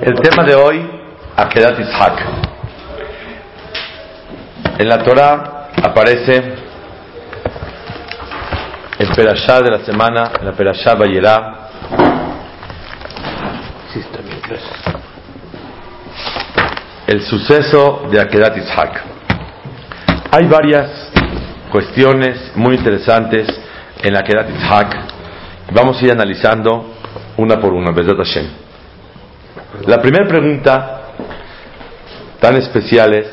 El tema de hoy, Akedat Ishak. En la Torah aparece el Perashá de la semana, la Perashá Bayerá. El suceso de Akedat Ishak. Hay varias cuestiones muy interesantes en Akedat Ishak. Vamos a ir analizando una por una, Bezat Hashem. La primera pregunta tan especial es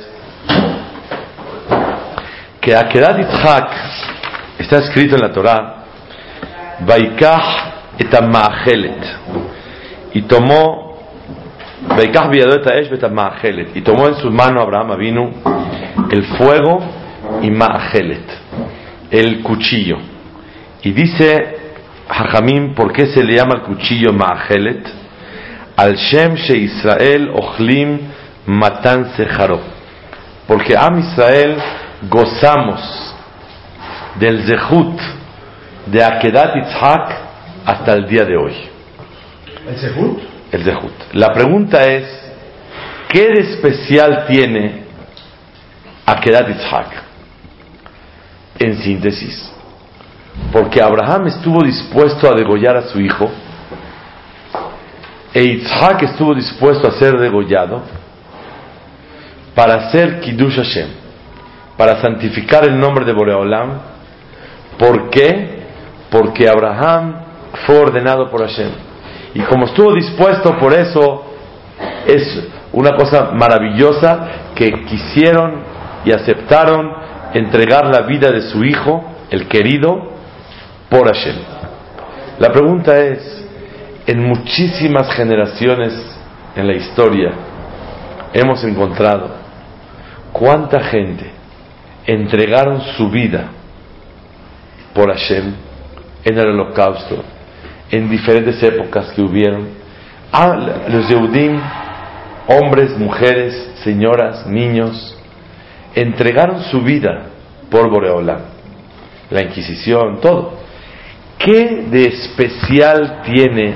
que Akedat Yitzhak está escrito en la Torah, Vaikach et y tomó Vaikach y tomó en su mano Abraham vino el fuego y Ma'achelet, el cuchillo. Y dice Hajamim, ¿por qué se le llama el cuchillo Ma'achelet? Al Shem She Israel Ochlim Matan Sejaro. Porque Am Israel gozamos del Zehut de Akedat Yitzhak hasta el día de hoy. ¿El Zehut? El Zehut. La pregunta es, ¿qué de especial tiene Akedat Yitzhak? En síntesis, porque Abraham estuvo dispuesto a degollar a su hijo, e Yitzhak estuvo dispuesto a ser degollado para hacer Kiddush Hashem, para santificar el nombre de Boreolam. ¿Por qué? Porque Abraham fue ordenado por Hashem. Y como estuvo dispuesto por eso, es una cosa maravillosa que quisieron y aceptaron entregar la vida de su hijo, el querido, por Hashem. La pregunta es, en muchísimas generaciones en la historia hemos encontrado cuánta gente entregaron su vida por Hashem en el holocausto, en diferentes épocas que hubieron. Ah, los Yehudim, hombres, mujeres, señoras, niños, entregaron su vida por Boreola, la Inquisición, todo. ¿Qué de especial tiene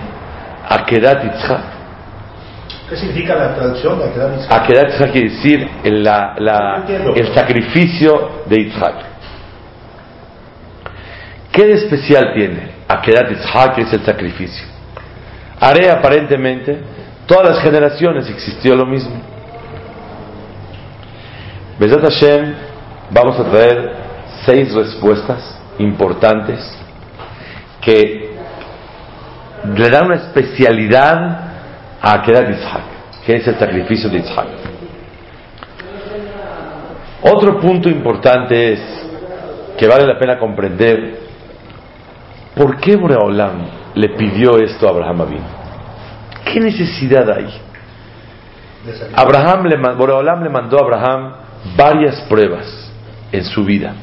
Akedat Yitzhak? ¿Qué significa la traducción de Akedat Yitzhak? Akedat Yitzhak quiere decir la, la, el sacrificio de Yitzhak. ¿Qué de especial tiene Akedat Yitzhak es el sacrificio? Haré aparentemente, todas las generaciones existió lo mismo. Besat Hashem, vamos a traer seis respuestas importantes que le da una especialidad a Akedat Yitzhak, que es el sacrificio de Yitzhak. Otro punto importante es que vale la pena comprender por qué Boreolam le pidió esto a Abraham Avinu. ¿Qué necesidad hay? Abraham le, Boreolam le mandó a Abraham varias pruebas en su vida.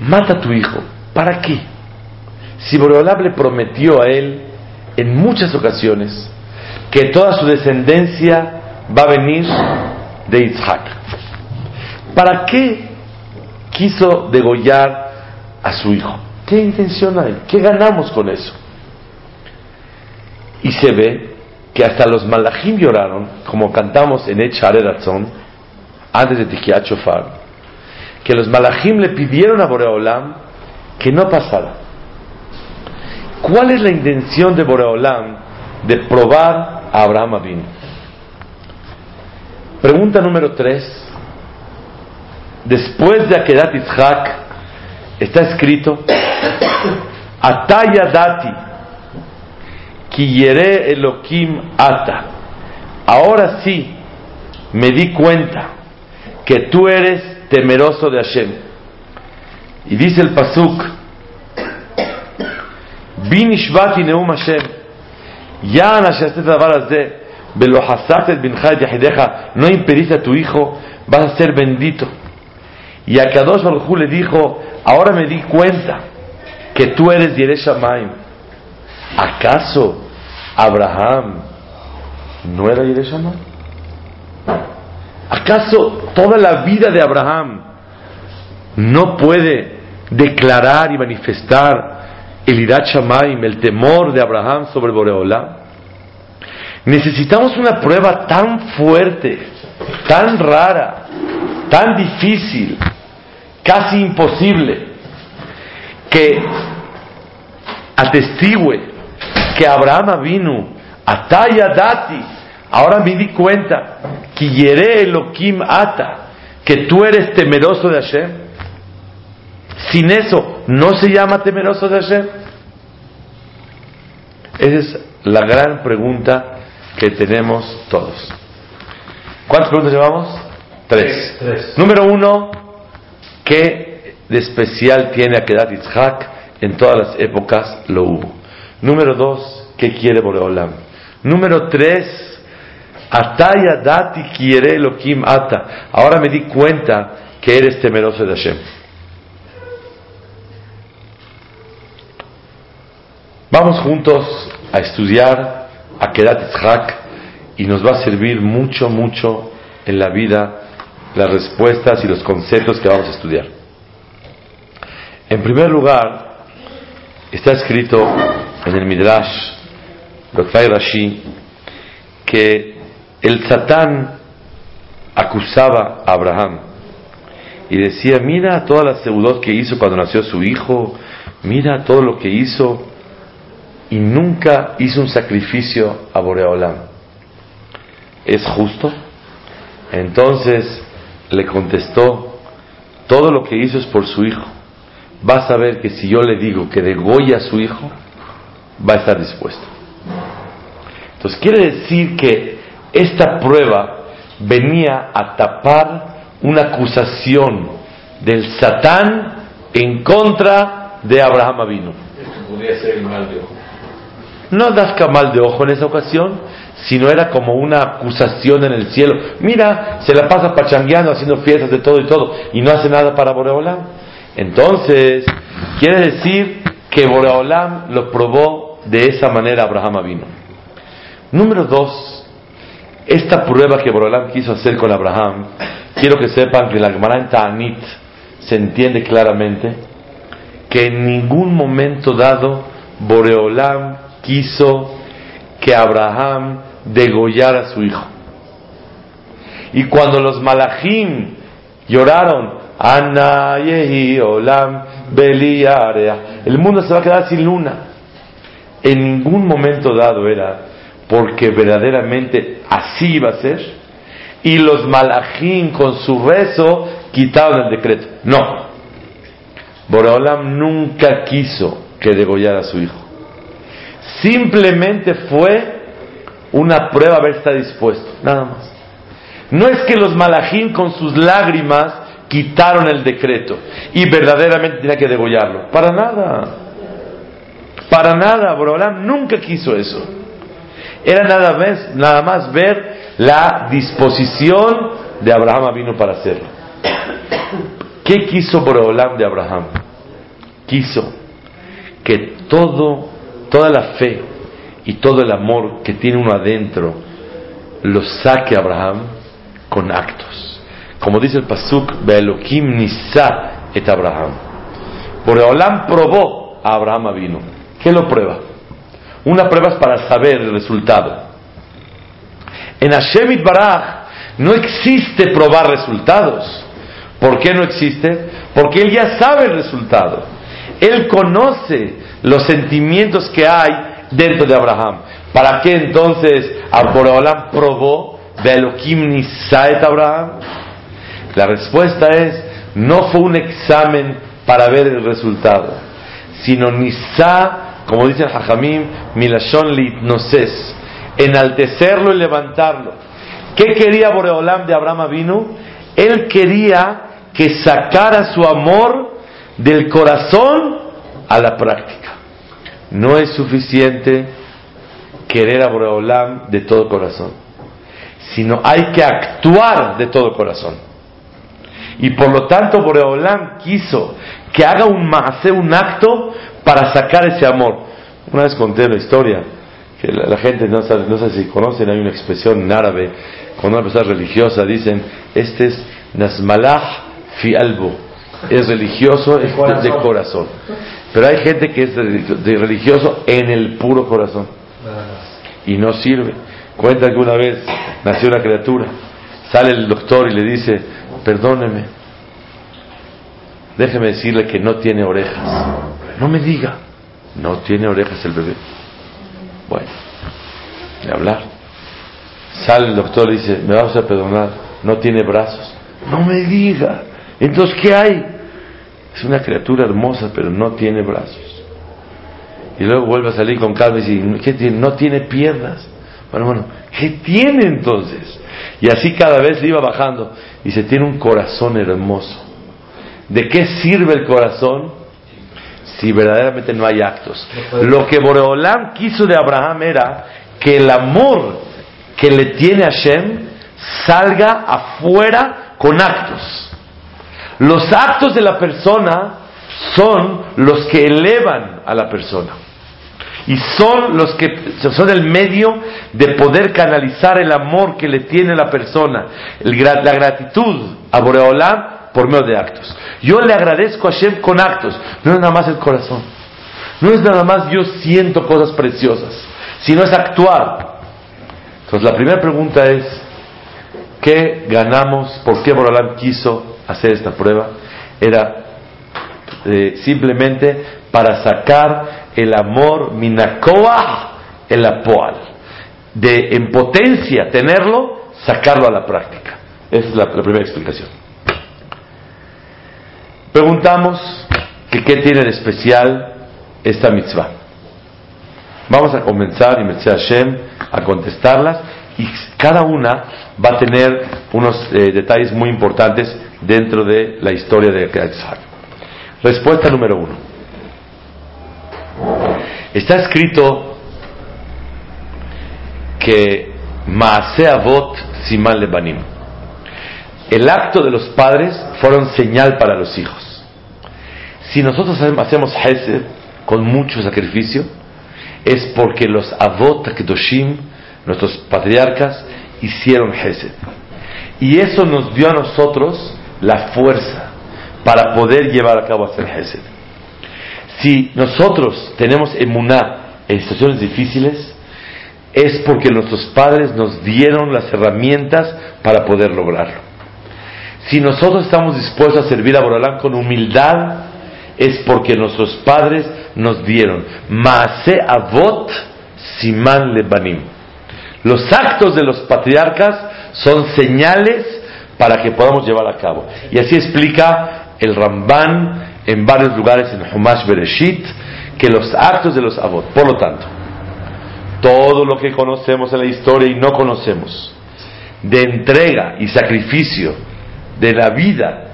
Mata a tu hijo. ¿Para qué? Si Boreolam le prometió a él en muchas ocasiones que toda su descendencia va a venir de Isaac. ¿Para qué quiso degollar a su hijo? ¿Qué intención hay? ¿Qué ganamos con eso? Y se ve que hasta los malachim lloraron, como cantamos en Echare antes de Tikiat que los malachim le pidieron a Boreolam que no pasara. ¿Cuál es la intención de Boreolam de probar a Abraham Avinu? Pregunta número tres. Después de Akedat Yitzhak, está escrito: Ataya dati, kiyere Elohim ata. Ahora sí me di cuenta que tú eres temeroso de Hashem. Y dice el Pasuk: בי נשבעתי נאום השם, יען אשר עשית את הדבר הזה, ולא חסרת את בנך את יחידיך, no impediste a tu hijo, vas a ser bendito. Y a Kadosh Baruj Hu le dijo, ahora me di cuenta que tú eres Yere Shamayim. ¿Acaso Abraham no era Yere Shamayim? ¿Acaso toda la vida de Abraham no puede declarar y manifestar el Irat Shamayim, el temor de Abraham sobre Boreolam? Necesitamos una prueba tan fuerte, tan rara, tan difícil, casi imposible, que atestigue que Abraham vino, Ataya Dati, ahora me di cuenta, que Yere Elohim Ata, que tú eres temeroso de Hashem. Sin eso, ¿no se llama temeroso de Hashem? Esa es la gran pregunta que tenemos todos. ¿Cuántas preguntas llevamos? Tres. Tres. Número uno, ¿qué de especial tiene Akedat Yitzhak? En todas las épocas lo hubo. Número dos, ¿qué quiere Boreolam? Número tres, Ataya dati quiere Elohim ata. Ahora me di cuenta que eres temeroso de Hashem. Vamos juntos a estudiar Akedat Yitzhak y nos va a servir mucho, mucho en la vida las respuestas y los conceptos que vamos a estudiar. En primer lugar, está escrito en el Midrash, Doctor Rashi, que el Satán acusaba a Abraham y decía, mira todas las seudot que hizo cuando nació su hijo, mira todo lo que hizo y nunca hizo un sacrificio a Boreolam. ¿Es justo? Entonces le contestó, todo lo que hizo es por su hijo. Vas a ver que si yo le digo que degolla a su hijo, va a estar dispuesto. Entonces quiere decir que esta prueba venía a tapar una acusación del Satán en contra de Abraham Avinu. Esto podría ser el mal de. No dasca mal de ojo en esa ocasión, sino era como una acusación en el cielo. Mira, se la pasa pachangueando, haciendo fiestas de todo y todo, y no hace nada para Boreolam. Entonces, quiere decir que Boreolam lo probó de esa manera Abraham Avinu. Número dos, esta prueba que Boreolam quiso hacer con Abraham, quiero que sepan que la Gemara en se entiende claramente que en ningún momento dado Boreolam quiso que Abraham degollara a su hijo. Y cuando los malachim lloraron, Ana yehi olam beli area", el mundo se va a quedar sin luna. En ningún momento dado era porque verdaderamente así iba a ser. Y los malachim con su rezo quitaron el decreto. No. Boreolam nunca quiso que degollara a su hijo. Simplemente fue una prueba a ver está dispuesto, nada más. No es que los malachim con sus lágrimas quitaron el decreto y verdaderamente tenía que degollarlo. Para nada. Para nada. Borolam nunca quiso eso. Era nada más, nada más ver la disposición de Abraham vino para hacerlo. ¿Qué quiso Borolam de Abraham? Quiso que todo toda la fe y todo el amor que tiene uno adentro lo saque Abraham con actos. Como dice el Pasuk, Beelokim Nisa et Abraham. Boreolam probó a Abraham vino. ¿Qué lo prueba? Una prueba es para saber el resultado. En Hashem Baraj no existe probar resultados. ¿Por qué no existe? Porque él ya sabe el resultado. Él conoce los sentimientos que hay dentro de Abraham. ¿Para qué entonces Boreolam probó de Elohim Nisaet Abraham? La respuesta es, no fue un examen para ver el resultado, sino Nisa, como dice el Hajamim, Milashon Litnoses, enaltecerlo y levantarlo. ¿Qué quería Boreolam de Abraham vino? Él quería que sacara su amor del corazón a la práctica. no es suficiente querer a Boreolam de todo corazón, sino hay que actuar de todo corazón. Y por lo tanto Boreolam quiso que haga un hacer un acto para sacar ese amor. Una vez conté la historia, que la, gente no, sabe, no si conocen, hay una expresión en árabe, cuando una persona religiosa dicen, este es Nasmalah fi albo, es religioso es de, corazón. Pero hay gente que es de religioso en el puro corazón y no sirve. Cuenta que una vez nació una criatura, sale el doctor y le dice, perdóneme, déjeme decirle que no tiene orejas. No me diga, no tiene orejas el bebé. Bueno, de hablar. Sale el doctor y dice, me vas a perdonar, no tiene brazos. No me diga. Entonces, ¿qué hay? Es una criatura hermosa, pero no tiene brazos. Y luego vuelve a salir con calma y dice, ¿qué tiene? No tiene piernas. Bueno, bueno, ¿qué tiene entonces? Y así cada vez le iba bajando. Y se tiene un corazón hermoso. ¿De qué sirve el corazón? Si verdaderamente no hay actos. Lo que Boreolam quiso de Abraham era que el amor que le tiene a Shem salga afuera con actos. Los actos de la persona son los que elevan a la persona y son los que son el medio de poder canalizar el amor que le tiene la persona, la gratitud a Boreolam por medio de actos. Yo le agradezco a Hashem con actos, no es nada más el corazón, no es nada más yo siento cosas preciosas, sino es actuar. Entonces la primera pregunta es, ¿qué ganamos? ¿Por qué Boreolam quiso hacer esta prueba? Era eh, simplemente para sacar el amor minakoa el apoal. De en potencia tenerlo, sacarlo a la práctica. Esa es la, primera explicación. Preguntamos que qué tiene de especial esta mitzvah. Vamos a comenzar, y Hashem, a contestarlas cada una va a tener unos eh, detalles muy importantes dentro de la historia de Yitzhak. Respuesta número uno. Está escrito que Maase Avot Siman Lebanim. El acto de los padres fueron señal para los hijos. Si nosotros hacemos Hesed con mucho sacrificio, es porque los Avot Kedoshim, nuestros patriarcas, hicieron Hesed. Y eso nos dio a nosotros la fuerza para poder llevar a cabo hacer Hesed. Si nosotros tenemos emuná en situaciones difíciles, es porque nuestros padres nos dieron las herramientas para poder lograrlo. Si nosotros estamos dispuestos a servir a Borolán con humildad, es porque nuestros padres nos dieron. Maase avot siman lebanim. Los actos de los patriarcas son señales para que podamos llevar a cabo. Y así explica el Ramban en varios lugares en Humash Bereshit que los actos de los avot. Por lo tanto, todo lo que conocemos en la historia y no conocemos, de entrega y sacrificio de la vida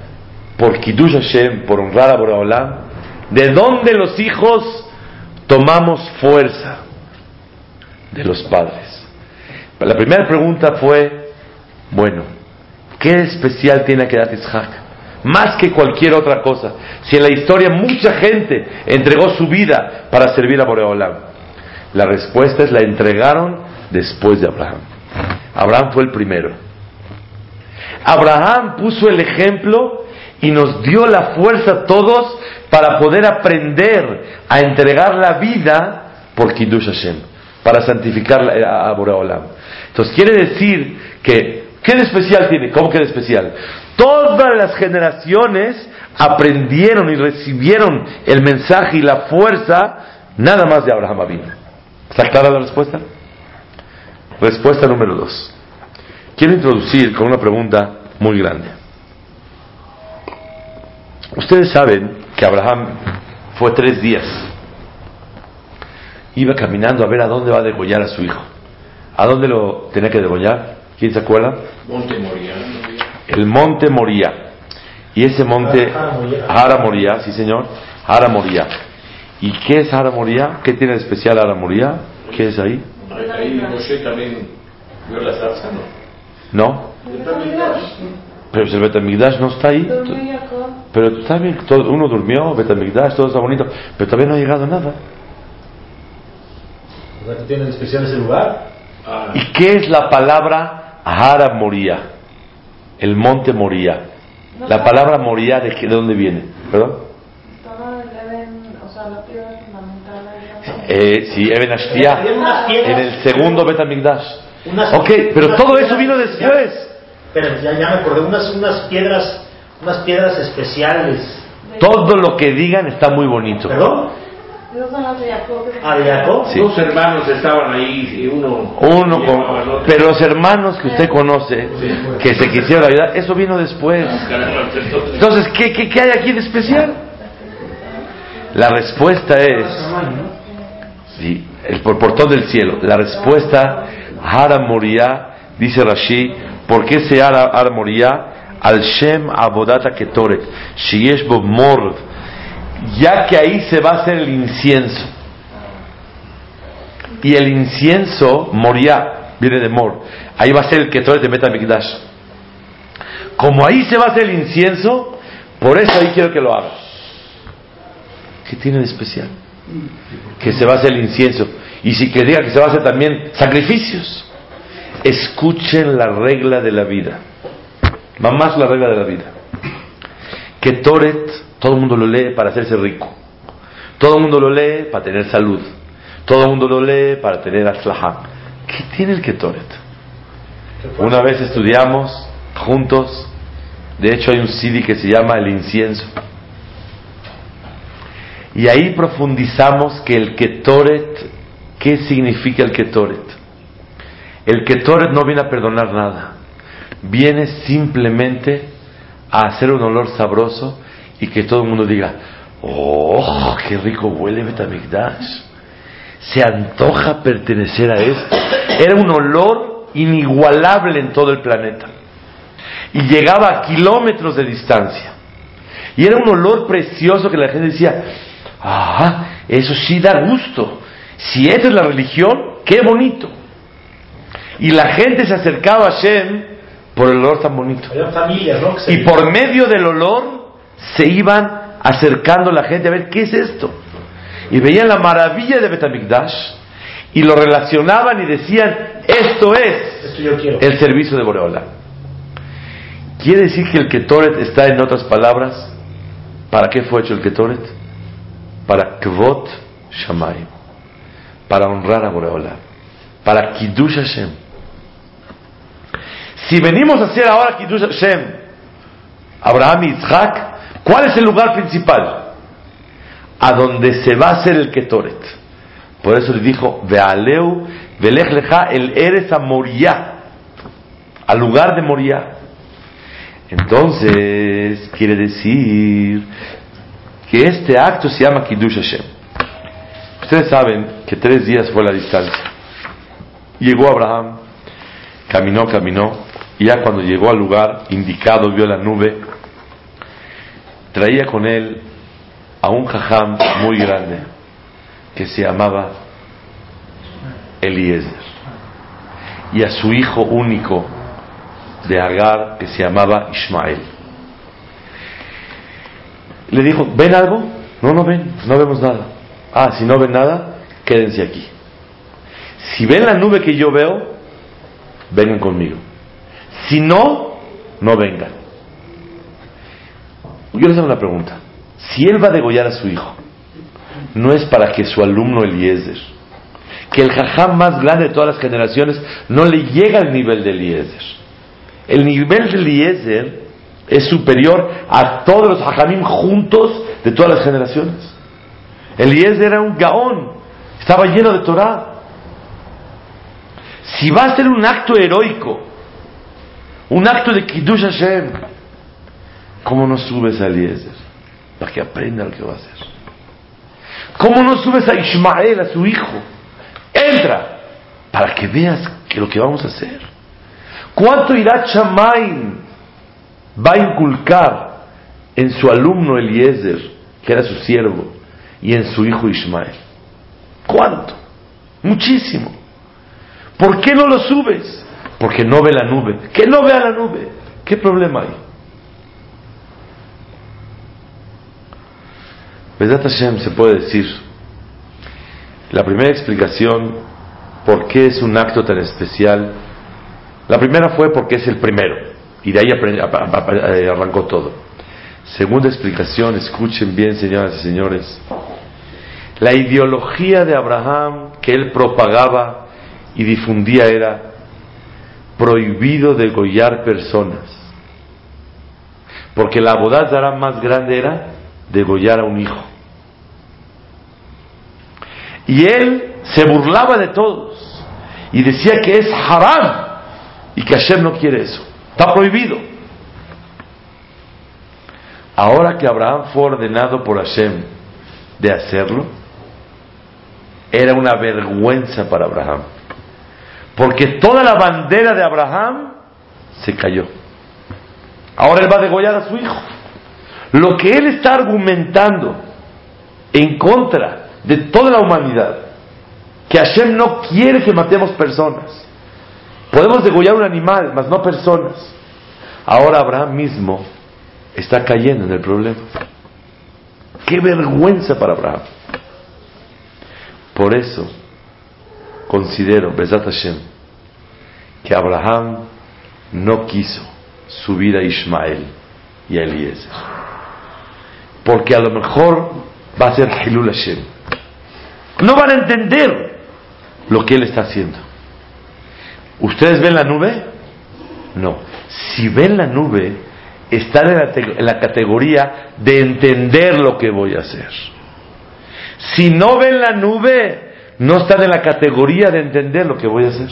por Kiddush Hashem, por honrar a Boraholam, de dónde los hijos tomamos fuerza de los padres. La primera pregunta fue, bueno, ¿qué especial tiene que dar Isaac? más que cualquier otra cosa. Si en la historia mucha gente entregó su vida para servir a Boreolam, la respuesta es la entregaron después de Abraham. Abraham fue el primero. Abraham puso el ejemplo y nos dio la fuerza a todos para poder aprender a entregar la vida por Kiddush Hashem, para santificar a Boreolam. Entonces quiere decir que, ¿qué de especial tiene? ¿Cómo que de especial? Todas las generaciones aprendieron y recibieron el mensaje y la fuerza nada más de Abraham Avinu. ¿Está clara la respuesta? Respuesta número dos. Quiero introducir con una pregunta muy grande. Ustedes saben que Abraham fue tres días. Iba caminando a ver a dónde va a degollar a su hijo. ¿A dónde lo tenía que degollar? ¿Quién se acuerda? Monte Moria el monte Moría. Y ese monte, Jara Moría, sí señor, Jara Moría. ¿Y qué es Hara Moria? ¿Qué tiene de especial Hara Moria? ¿Qué es ahí? Ahí Moshe también vio la zarza, ¿no? ¿No? Pero si el Betamigdash no está ahí. Pero está bien, todo, uno durmió, Betamigdash, todo está bonito, pero todavía no ha llegado nada. O sea, que tiene especial ese lugar. ¿Y qué es la palabra Hara Moria? El monte Moria. La palabra Moria, ¿de, qué- de dónde viene? ¿Perdón? Todo el Edén, o sea, la piedra fundamental ahí. Eh, sí, Eben piedras. en el segundo Betamigdash. Ok, pero todo eso vino después. Pero ya, ya me acordé, unas, unas piedras, unas piedras especiales. Todo lo que digan está muy bonito. ¿Perdón? Esas son las de Jacob. ¿Ah, de Jacob? Sí. Dos hermanos estaban ahí y uno. Uno con... otro. Pero los hermanos que usted conoce, que se quisieron ayudar, eso vino después. Caramba, entonces- ¿qué, qué, qué hay aquí de especial? La respuesta es, sí, el por- portón del cielo. La respuesta, Hara Moria, dice Rashi, ¿por qué se Hara, Hara Moria? Al Shem Abodata Ketoret, Shiesh Bo Mord, ya que ahí se va a el incienso. Y el incienso, Moria, viene de Mor, ahí va a ser el Ketoret de Metamikdash. Como ahí se va a hacer el incienso, por eso ahí quiero que lo haga. ¿Qué tiene de especial? Que se va el incienso. Y si que diga que se va a hacer también sacrificios. Escuchen la regla de la vida. Mamás la regla de la vida. Que Toret, todo el mundo lo lee para hacerse rico. Todo el mundo lo lee para tener salud. Todo el mundo lo lee para tener aslahá. ¿Qué tiene el Ketoret? Una vez estudiamos juntos, de hecho hay un CD que se llama El incienso. Y ahí profundizamos que el Ketoret, ¿qué significa el Ketoret? El Ketoret no viene a perdonar nada, viene simplemente a hacer un olor sabroso y que todo el mundo diga, oh, qué rico huele Betamigdash. Se antoja pertenecer a esto. Era un olor inigualable en todo el planeta. Y llegaba a kilómetros de distancia. Y era un olor precioso que la gente decía, ah, eso sí da gusto. Si esa es la religión, qué bonito. Y la gente se acercaba a Shem por el olor tan bonito. Y por medio del olor se iban acercando la gente a ver qué es esto. Y veían la maravilla de Betamikdash y lo relacionaban y decían, esto es Esto yo quiero. el servicio de Boreola. Quiere decir que el Ketoret está en otras palabras. ¿Para qué fue hecho el Ketoret? Para Kvot Shamayim. Para honrar a Boreola. Para Kiddush Hashem. Si venimos a hacer ahora Kiddush Hashem, Abraham y Isaac, ¿cuál es el lugar principal? A donde se va a hacer el Ketoret. Por eso le dijo, Vealeu, Velech leja el Eres a Moriah, al lugar de Moriah. Entonces, quiere decir que este acto se llama Kiddush Hashem. Ustedes saben que tres días fue la distancia. Llegó Abraham, caminó, caminó, y ya cuando llegó al lugar indicado, vio la nube, traía con él a un jajam muy grande que se llamaba Eliezer y a su hijo único de Agar que se llamaba Ismael. Le dijo, ¿ven algo? No, no ven, no vemos nada. Ah, si no ven nada, quédense aquí. Si ven la nube que yo veo, vengan conmigo. Si no, no vengan. Yo les hago una pregunta. Si él va a degollar a su hijo, no es para que su alumno Eliezer, que el jajam más grande de todas las generaciones, no le llega al nivel de Eliezer. El nivel de Eliezer es superior a todos los jajamim juntos de todas las generaciones. Eliezer era un gaón, estaba lleno de Torah. Si va a ser un acto heroico, un acto de Kiddush Hashem, ¿cómo no subes a Eliezer? Para que aprenda lo que va a hacer. ¿Cómo no subes a Ismael, a su hijo? Entra, para que veas lo que vamos a hacer. ¿Cuánto irá Chamain va a inculcar en su alumno Eliezer, que era su siervo, y en su hijo Ismael. ¿Cuánto? Muchísimo. ¿Por qué no lo subes? Porque no ve la nube. Que no vea la nube. ¿Qué problema hay? Vedat Hashem se puede decir. La primera explicación por qué es un acto tan especial. La primera fue porque es el primero. Y de ahí a- arrancó todo. Segunda explicación, escuchen bien, señoras y señores. La ideología de Abraham que él propagaba y difundía era prohibido degollar personas. Porque la boda zará más grande era degollar a un hijo. Y él se burlaba de todos y decía que es haram y que Hashem no quiere eso. Está prohibido. Ahora que Abraham fue ordenado por Hashem de hacerlo, era una vergüenza para Abraham. Porque toda la bandera de Abraham se cayó. Ahora él va a degollar a su hijo. Lo que él está argumentando en contra de toda la humanidad, que Hashem no quiere que matemos personas. Podemos degollar un animal, mas no personas. Ahora Abraham mismo está cayendo en el problema. Qué vergüenza para Abraham. Por eso considero, Besat Hashem, que Abraham no quiso subir a Ismael y a Eliezer. Porque a lo mejor va a ser Hilul Hashem. No van a entender lo que él está haciendo. ¿Ustedes ven la nube? No. Si ven la nube, están en la, en la categoría de entender lo que voy a hacer. Si no ven la nube, no están en la categoría de entender lo que voy a hacer.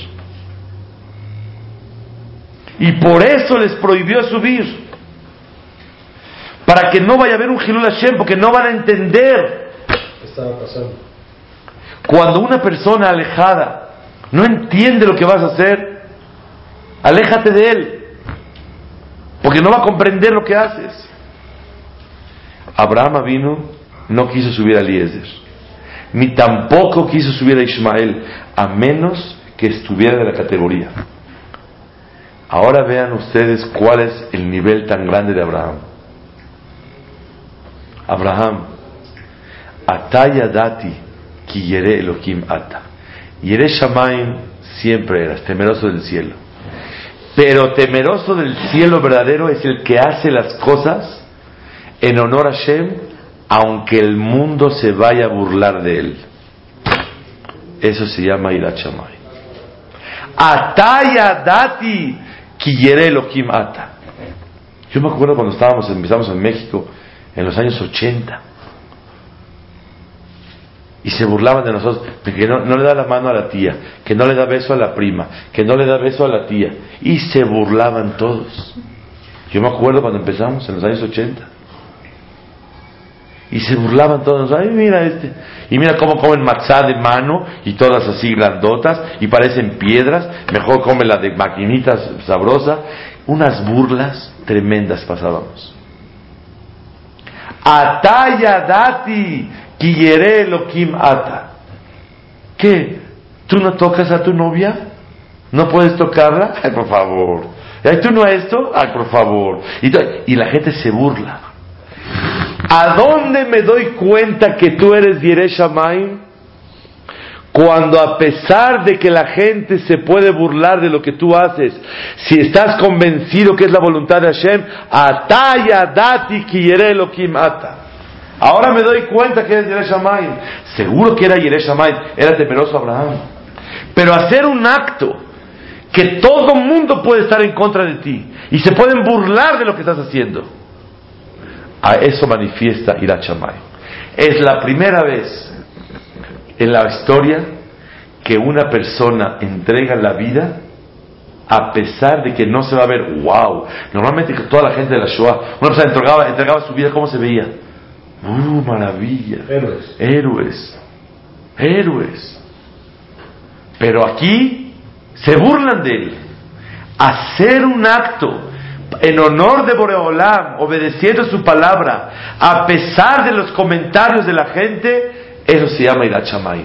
Y por eso les prohibió subir. Para que no vaya a haber un Hilul Hashem, porque no van a entender. ¿Qué estaba pasando? Cuando una persona alejada no entiende lo que vas a hacer, aléjate de él, porque no va a comprender lo que haces. Abraham vino, no quiso subir a Eliezer, ni tampoco quiso subir a Ismael, a menos que estuviera de la categoría. Ahora vean ustedes cuál es el nivel tan grande de Abraham. Abraham, Ataya dati ki yere Elohim ata. Yere Shamaim siempre eras, temeroso del cielo. Pero temeroso del cielo verdadero es el que hace las cosas en honor a Hashem, aunque el mundo se vaya a burlar de él. Eso se llama Irat Shamayim. Ataya dati ki yere Elohim ata. Yo me acuerdo cuando estábamos, empezamos en México en los años 80 y se burlaban de nosotros, que no, no le da la mano a la tía, que no le da beso a la prima, que no le da beso a la tía, y se burlaban todos. Yo me acuerdo cuando empezamos en los años 80. Y se burlaban todos, ay mira este, y mira cómo comen matzá de mano y todas así grandotas y parecen piedras, mejor come la de maquinitas sabrosa, unas burlas tremendas pasábamos. Ataya dati kiyere Elohim ata. ¿Qué? ¿Tú no tocas a tu novia? ¿No puedes tocarla? Ay, por favor. Ay, ¿Tú no esto? Ay, por favor. Y, y la gente se burla. ¿A dónde me doy cuenta que tú eres Yere Shamayim? Cuando a pesar de que la gente se puede burlar de lo que tú haces, si estás convencido que es la voluntad de Hashem, ataya dati ki yere Elohim ata. Ahora me doy cuenta que eres Yere Shamayim. Seguro que era Yere Shamayim, era temeroso Abraham. Pero hacer un acto que todo mundo puede estar en contra de ti y se pueden burlar de lo que estás haciendo. A eso manifiesta Irat Shamayim. Es la primera vez en la historia que una persona entrega la vida a pesar de que no se va a ver, wow. Normalmente toda la gente de la Shoah, una persona entregaba, entregaba su vida, ¿cómo se veía? ¡Uh, maravilla! Héroes. Héroes. Héroes. Pero aquí se burlan de él. Hacer un acto en honor de Boreolam, obedeciendo su palabra, a pesar de los comentarios de la gente, eso se llama Irachamay.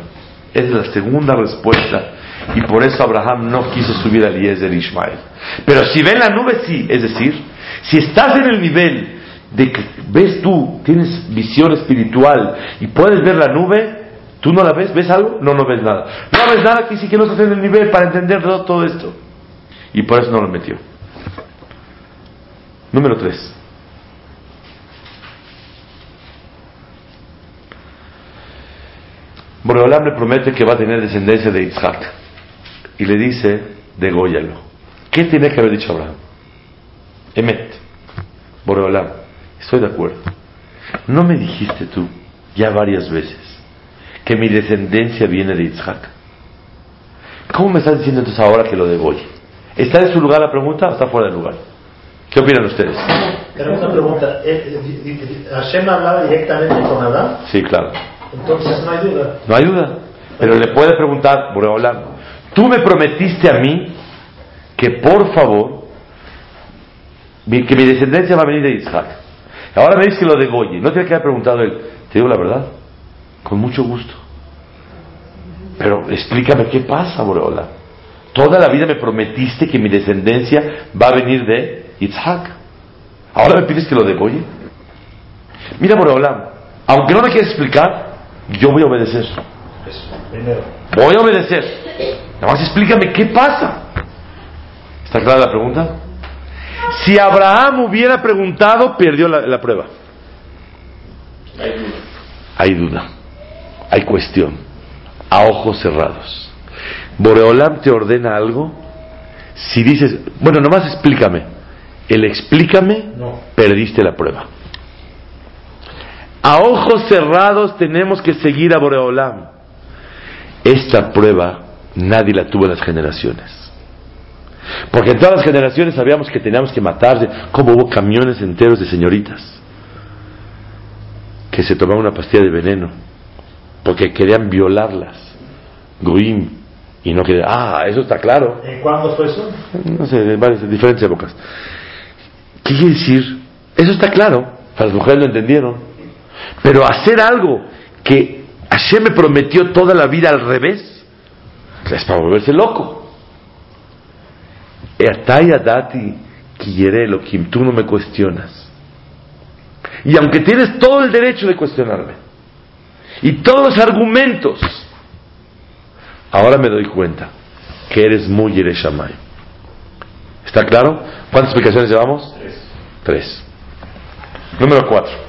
Es la segunda respuesta. Y por eso Abraham no quiso subir al de Ishmael. Pero si ven la nube, sí. Es decir, si estás en el nivel de que ves tú, tienes visión espiritual y puedes ver la nube, ¿tú no la ves? ¿Ves algo? No, no ves nada. No ves nada, que sí que no estás en el nivel para entender todo esto. Y por eso no lo metió. Número 3. Boreolam le promete que va a tener descendencia de Isaac. Y le dice, degóyalo. ¿Qué tiene que haber dicho Abraham? Emet. Boreolam, estoy de acuerdo. ¿No me dijiste tú ya varias veces que mi descendencia viene de Isaac? ¿Cómo me estás diciendo entonces ahora que lo degolle? ¿Está en su lugar la pregunta o está fuera de lugar? ¿Qué opinan ustedes? Pero una pregunta, ¿eh, eh, ¿Hashem hablaba directamente con Adán? Sí, claro. Entonces no hay duda. No hay duda. Pero le puede preguntar, Boreolam, tú me prometiste a mí que por favor, que mi descendencia va a venir de Isaac. Ahora me dices que lo de Goye. No tiene que haber preguntado él. Te digo la verdad. Con mucho gusto. Pero explícame qué pasa, Boreolam. Toda la vida me prometiste que mi descendencia va a venir de Isaac. Ahora me pides que lo degolle. Mira, Boreolam, aunque no me quieras explicar, yo voy a obedecer. Primero. Voy a obedecer. Nada más explícame qué pasa. ¿Está clara la pregunta? Si Abraham hubiera preguntado, perdió la, la prueba. Hay duda. Hay duda, hay cuestión, a ojos cerrados. Boreolam te ordena algo. Si dices, bueno, nomás explícame. El explícame, No. perdiste la prueba. A ojos cerrados tenemos que seguir a Boreolam. Esta prueba nadie la tuvo en las generaciones. Porque en todas las generaciones sabíamos que teníamos que matarse, como hubo camiones enteros de señoritas que se tomaban una pastilla de veneno porque querían violarlas. Goim. Y no querían, ah, eso está claro. ¿En cuándo fue eso? No sé, de varias, diferentes épocas. ¿Qué quiere decir? Eso está claro. Las mujeres lo entendieron. Pero hacer algo que Hashem me prometió toda la vida al revés, es para volverse loco. Dati tú no me cuestionas. Y aunque tienes todo el derecho de cuestionarme, y todos los argumentos, ahora me doy cuenta que eres muy Yereshamay. ¿Está claro? ¿Cuántas explicaciones llevamos? Tres. Tres. Número cuatro.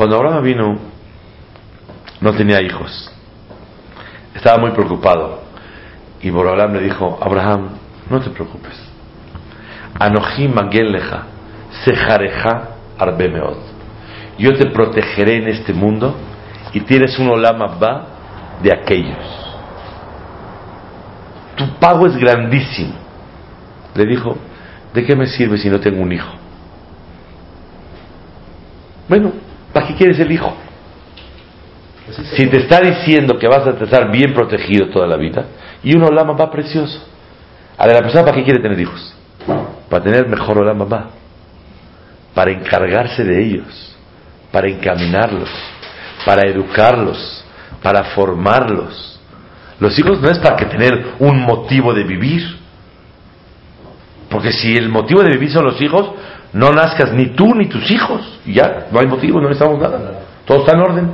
Cuando Abraham vino, no tenía hijos. Estaba muy preocupado. Y Borolam le dijo, Abraham, no te preocupes. Anoji mageleja, sejareja arbemeot. Yo te protegeré en este mundo y tienes un olama ba de aquellos. Tu pago es grandísimo. Le dijo, ¿de qué me sirve si no tengo un hijo? Bueno, ¿para qué quieres el hijo? Si te está diciendo que vas a estar bien protegido toda la vida y un olama va precioso. A ver, la persona para qué quiere tener hijos? Para tener mejor olama va. Para encargarse de ellos, para encaminarlos, para educarlos, para formarlos. Los hijos no es para que tener un motivo de vivir. Porque si el motivo de vivir son los hijos, no nazcas ni tú ni tus hijos. Y ya, no hay motivo, no necesitamos nada. Todo está en orden.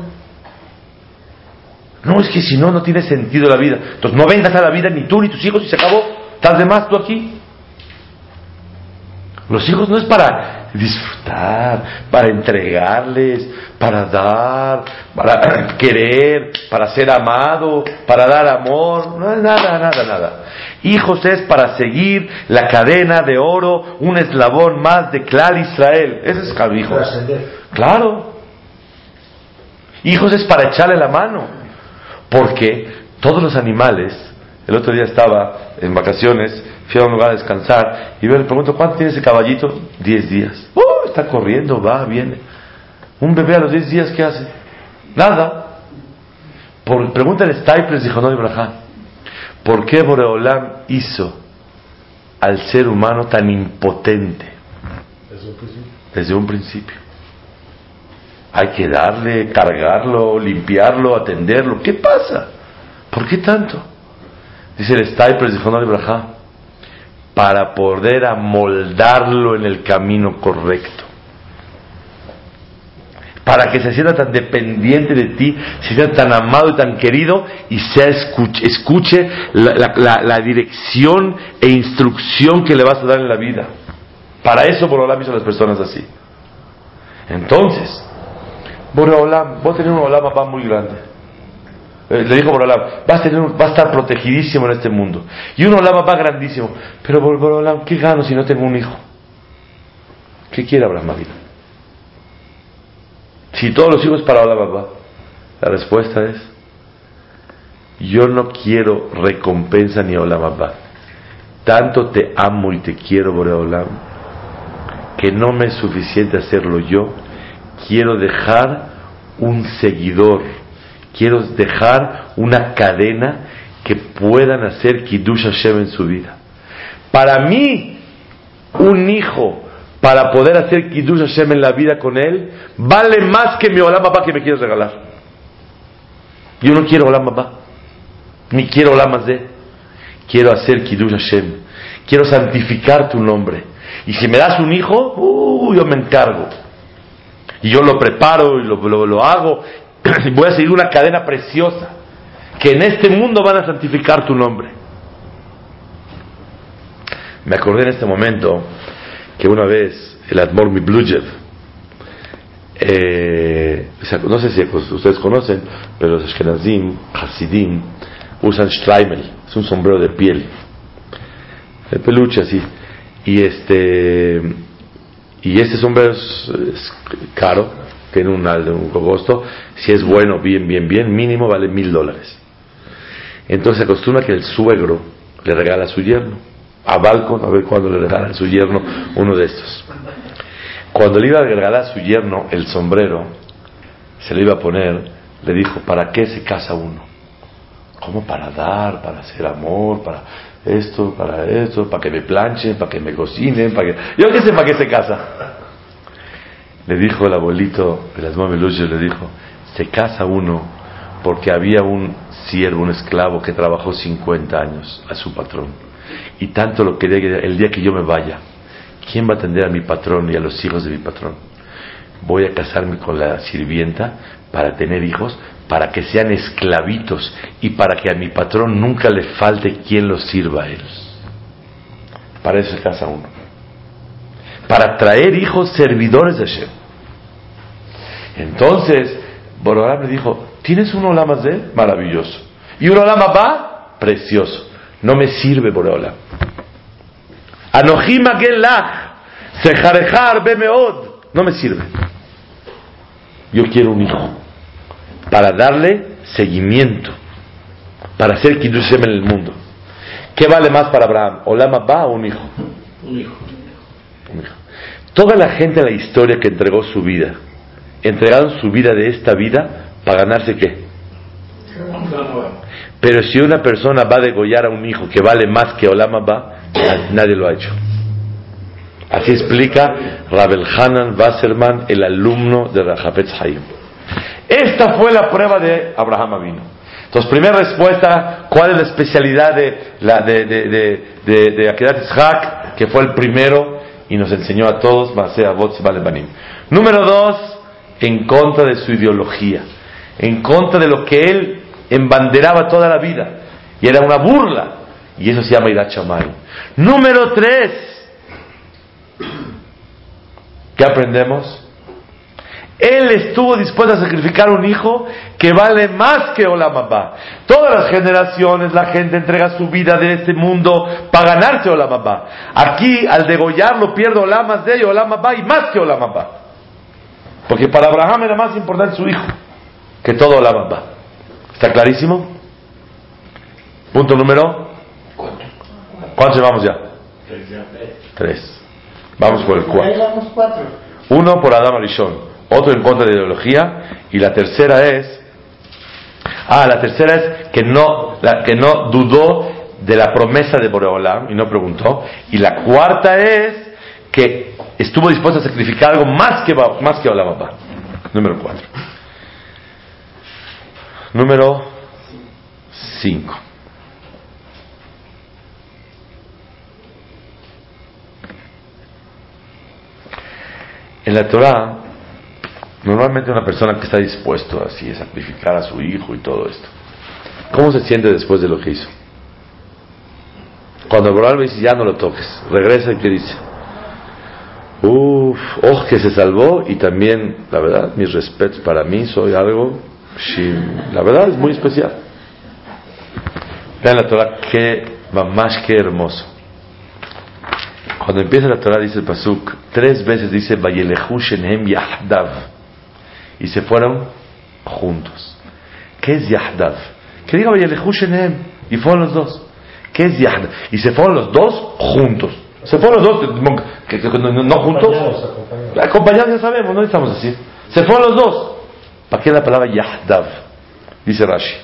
No, es que si no, no tiene sentido la vida. Entonces no vengas a la vida ni tú ni tus hijos y se acabó. Estás de más tú aquí. Los hijos no es para disfrutar, para entregarles, para dar, para querer, para ser amado, para dar amor. No es nada, nada, nada. Hijos es para seguir la cadena de oro, un eslabón más de Clar Israel. Ese es hijos. Claro. Hijos es para echarle la mano. Porque todos los animales, el otro día estaba en vacaciones, fui a un lugar a descansar y veo, le pregunto, ¿cuánto tiene ese caballito? Diez días. ¡Uh! Está corriendo, va, viene. Un bebé a los diez días, ¿qué hace? Nada. Por, pregúntale a Staples, dijo no, Ibrahim. ¿Por qué Boreolam hizo al ser humano tan impotente desde un principio? Hay que darle, cargarlo, limpiarlo, atenderlo. ¿Qué pasa? ¿Por qué tanto? Dice el Stipers de Jonah Ibrahim, para poder amoldarlo en el camino correcto. Para que se sienta tan dependiente de ti, se sienta tan amado y tan querido y sea escuche, la, dirección e instrucción que le vas a dar en la vida. Para eso Borolam hizo a las personas así. Entonces, Borolam, vos tenés un Olam muy grande. Eh, Le dijo Borolam, vas a, estar protegidísimo en este mundo. Y un Olam Abba grandísimo. Pero Bor- Borolam, ¿qué gano si no tengo un hijo? ¿Qué quiere Abraham Avinu? Si todos los hijos para Olam Abba, la respuesta es, yo no quiero recompensa ni Olam Abba. Tanto te amo y te quiero, Boreolam, que no me es suficiente hacerlo yo. Quiero dejar un seguidor, quiero dejar una cadena que puedan hacer Kiddush Hashem en su vida. Para mí, un hijo, para poder hacer Kiddush Hashem en la vida con él, vale más que mi Olam Abba que me quieres regalar. Yo no quiero Olam Abba, ni quiero Olam Hazeh. Quiero hacer Kiddush Hashem. Quiero santificar tu nombre. Y si me das un hijo, uh, yo me encargo. Y yo lo preparo y lo, lo- lo hago. Voy a seguir una cadena preciosa. Que en este mundo van a santificar tu nombre. Me acordé en este momento que una vez el Admor Miblujev, eh, no sé si ustedes conocen, pero los Ashkenazim, Hasidim, usan Streimel, es un sombrero de piel, de peluche así. Y este, y este sombrero es caro, tiene un, un costo, si es bueno, bien, bien, bien, mínimo vale mil dólares. Entonces se acostumbra que el suegro le regala a su yerno, a Balcon, a ver cuándo le regala a su yerno uno de estos. Cuando le iba a regalar a su yerno el sombrero, se le iba a poner, le dijo, ¿para qué se casa uno? ¿Cómo para dar, para hacer amor, para esto, para esto, para que me planchen, para que me cocinen, para que... Yo qué sé para qué se casa. Le dijo el abuelito, el Asmameluche le dijo, se casa uno porque había un siervo, un esclavo que trabajó 50 años a su patrón. Y tanto lo quería que el día que yo me vaya, ¿quién va a atender a mi patrón y a los hijos de mi patrón? Voy a casarme con la sirvienta para tener hijos, para que sean esclavitos y para que a mi patrón nunca le falte quien los sirva a él. Para eso se casa uno. Para traer hijos servidores de Hashem. Entonces, Borolam le dijo, ¿tienes un Olam de Maravilloso. ¿Y un Olam va Precioso. No me sirve Borolam. Anohim sejarejar bemeod. No me sirve. Yo quiero un hijo para darle seguimiento, para hacer Kiddush Hashem en el mundo. ¿Qué vale más para Abraham? ¿Olam va o un hijo? Un hijo. Toda la gente en la historia que entregó su vida, entregaron su vida de esta vida para ganarse qué? Pero si una persona va a degollar a un hijo que vale más que Olama va, nadie lo ha hecho. Así explica Rabel Hanan Wasserman, el alumno de Rajapetz Hayim. Esta fue la prueba de Abraham Avino. Entonces, primera respuesta, ¿cuál es la especialidad de, la, de, de, de, de, de Akedat? Que fue el primero y nos enseñó a todos. Número dos, en contra de su ideología, en contra de lo que él embanderaba toda la vida, y era una burla, y eso se llama Irat Shamayim. Número tres, ¿qué aprendemos? Él estuvo dispuesto a sacrificar un hijo que vale más que Olam Abba. Todas las generaciones la gente entrega su vida de este mundo para ganarse Olam Abba. Aquí, al degollarlo, pierde Olam de Olam Abba y más que Olam Abba. Porque para Abraham era más importante su hijo que todo Olam Abba. ¿Está clarísimo? Punto número. ¿Cuántos llevamos ya? Tres. Vamos por el Ahí cuatro. vamos cuatro. Uno por Adam Arishon, otro en contra de ideología, y la tercera es, ah, la tercera es que no, la, que no dudó de la promesa de Boreolam y no preguntó. Y la cuarta es que estuvo dispuesto a sacrificar algo más que, más que Olam. Número cuatro. Número cinco. En la Torah, normalmente una persona que está dispuesto así a sacrificar a su hijo y todo esto, ¿cómo se siente después de lo que hizo? Cuando Abraham dice, ya no lo toques, regresa y ¿qué dice? Uf, oh, que se salvó y también, la verdad, mis respetos para mí, soy algo, la verdad es muy especial. Vean la Torah, qué mamás, qué hermoso. Cuando empieza la Torah dice el Pasuk, tres veces dice, Vayelehu Shenem Yahdav. Y se fueron juntos. ¿Qué es Yahdav? Que diga. Y fueron los dos. ¿Qué es Yahdav? Y se fueron los dos juntos. Se fueron los dos, no, no juntos. Acompañados, ya sabemos, no estamos así. Se fueron los dos. ¿Para qué la palabra Yahdav? Dice Rashi.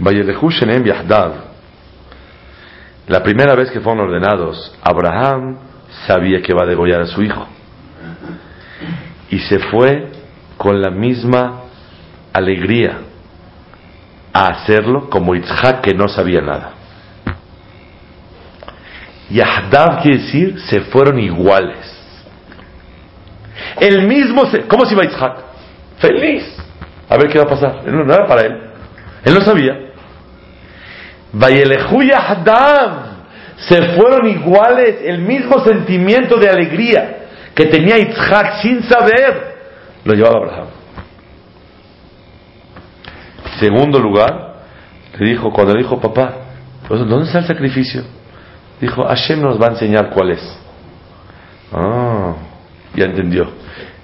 Shenem Yahdav. La primera vez que fueron ordenados, Abraham sabía que va a degollar a su hijo. Y se fue con la misma alegría a hacerlo como Isaac que no sabía nada. Yahdav quiere decir se fueron iguales. El mismo, se- ¿cómo se iba Isaac? Feliz. A ver qué va a pasar. No era para él. Él no sabía. Vayelehu Yahdav. Se fueron iguales, el mismo sentimiento de alegría que tenía Isaac sin saber, lo llevaba Abraham. Segundo lugar, le dijo, cuando le dijo, papá, ¿dónde está el sacrificio? Dijo, Hashem nos va a enseñar cuál es. Ah, ya entendió.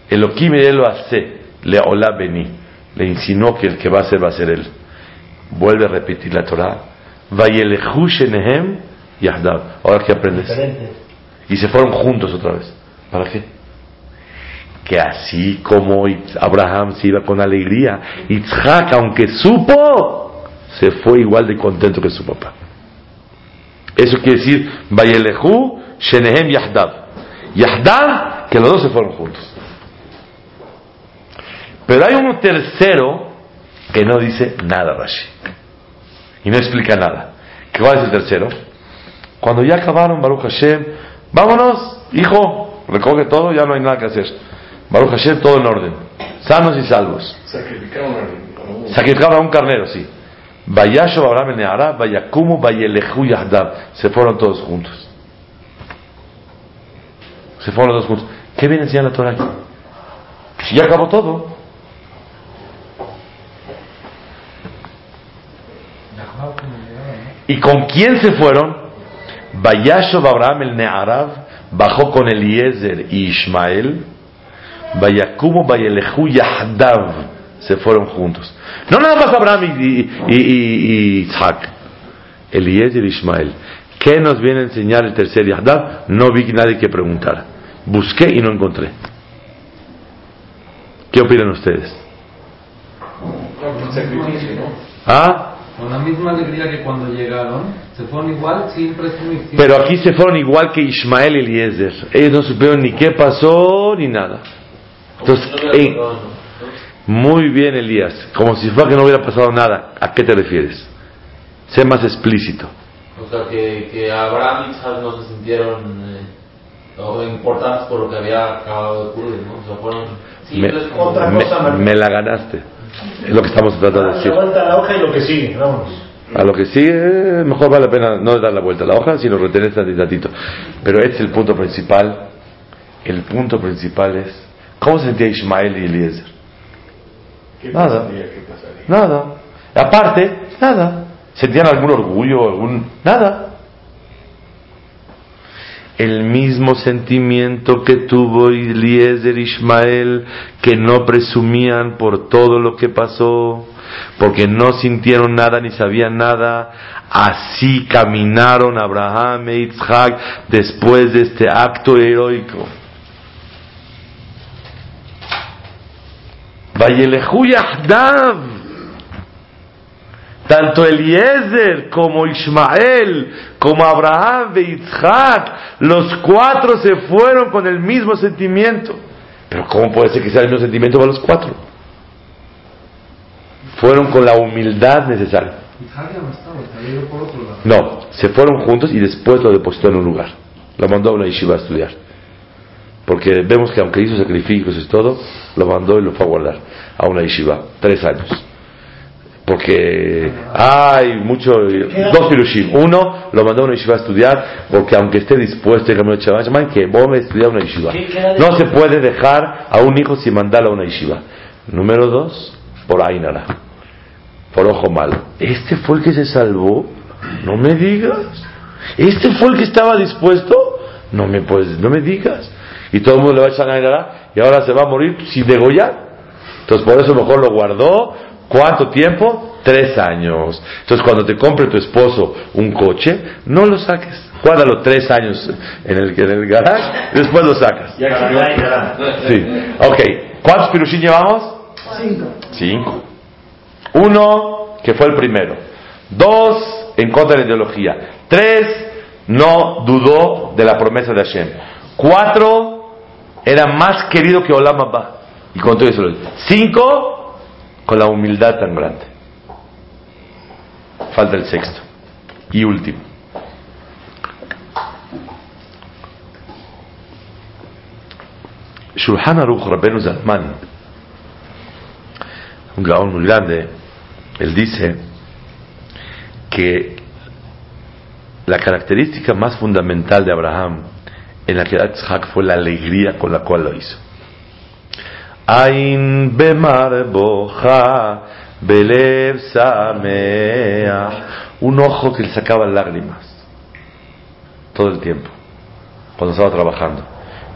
Elohim lo hace, le hola beni. Le insinuó que el que va a ser va a ser él. Vuelve a repetir la Torah. Ahora que aprendes. Y se fueron juntos otra vez. ¿Para qué? Que así como Abraham se iba con alegría, Isaac, aunque supo, se fue igual de contento que su papá. Eso quiere decir, Vayelehu Shenehem Yahdav. Yahdav, que los dos se fueron juntos. Pero hay uno tercero que no dice nada, Rashi. Y no explica nada. ¿Qué ¿Cuál es el tercero? Cuando ya acabaron, Baruch Hashem, vámonos, hijo, recoge todo, ya no hay nada que hacer. Baruch Hashem, todo en orden. Sanos y salvos. Sacrificaron a un- carnero, sí. Vayasho Abraham en Nehará, Vayakumu, Vayelehu Yahdab. Se fueron todos juntos. Se fueron los dos juntos. ¿Qué viene a enseñar la Torah aquí? Si ya acabó todo. ¿Y con quién se fueron? Vayashov Abraham el Nearav bajó con Eliezer y Ismael. Vayakumu Vayelehu Yahdav se fueron juntos. No nada más Abraham y, y, y- y- y Isaac. Eliezer y Ismael. ¿Qué nos viene a enseñar el tercer Yahdav? No vi nadie que preguntara. Busqué y no encontré. ¿Qué opinan ustedes? Un sacrificio, ¿no? ¿Ah? Con la misma alegría que cuando llegaron, se fueron igual, siempre es muy Pero aquí se fueron igual que Ismael y Eliezer. Ellos no supieron ni qué pasó ni nada. Entonces, eh, muy bien, Elías. Como si fuera que no hubiera pasado nada. ¿A qué te refieres? Sé más explícito. O sea, que, que Abraham y Isaac no se sintieron eh, importantes por lo que había acabado de ocurrir, ¿no? O sea, fueron Me, simples como... Otra me- cosa, Manuel. me la ganaste. Es lo que estamos tratando de decir. Levanta la hoja y lo que sigue, vámonos. A lo que sigue, mejor vale la pena no dar la vuelta a la hoja, sino retener tantito. Pero este es el punto principal. El punto principal es, ¿cómo se sentía Ismael y Eliezer? ¿Qué Nada. pasaría? ¿Qué pasaría? Nada. Aparte, nada. ¿Sentían algún orgullo? algún Nada. El mismo sentimiento que tuvo Eliezer y Ismael, que no presumían por todo lo que pasó, porque no sintieron nada ni sabían nada, así caminaron Abraham e Isaac después de este acto heroico. Yahdav. Tanto Eliezer como Ismael, como Abraham y Isaac, los cuatro se fueron con el mismo sentimiento. Pero ¿cómo puede ser que sea el mismo sentimiento para los cuatro? Fueron con la humildad necesaria. No, se fueron juntos y después lo depositó en un lugar. Lo mandó a una yeshiva a estudiar. Porque vemos que aunque hizo sacrificios y todo, lo mandó y lo fue a guardar a una yeshiva. Tres años. Porque hay mucho, dos pirushim. Uno lo mandó a una yeshiva a estudiar porque aunque esté dispuesto, dígame, chaval, chaval, que vos me estudiar una yeshiva. ¿Qué queda de- No se puede dejar a un hijo sin mandarlo a una yeshiva. Número dos, por Ainara. Por ojo malo. Este fue el que se salvó. No me digas. Este fue el que estaba dispuesto. No me puedes, no me digas. Y todo el mundo le va a echar a Ainara y ahora se va a morir sin degollar. Entonces por eso mejor lo guardó. ¿Cuánto tiempo? Tres años. Entonces cuando te compre tu esposo un coche, no lo saques. Guárdalo tres años en el, en el garage, después lo sacas. Sí. Ok. ¿Cuántos pirushim llevamos? Cinco. Cinco. Uno, que fue el primero. Dos, en contra de la ideología. Tres, no dudó de la promesa de Hashem. Cuatro, era más querido que Olam Abba. Y con todo eso lo dice. Cinco, con la humildad tan grande. Falta el sexto. Y último. Shulchan Aruch Rabbeinu Zalman un gaón muy grande, él dice que la característica más fundamental de Abraham que da Tzhak fue la alegría con la cual lo hizo. Ain bemar boja belev. Un ojo que le sacaba lágrimas todo el tiempo cuando estaba trabajando,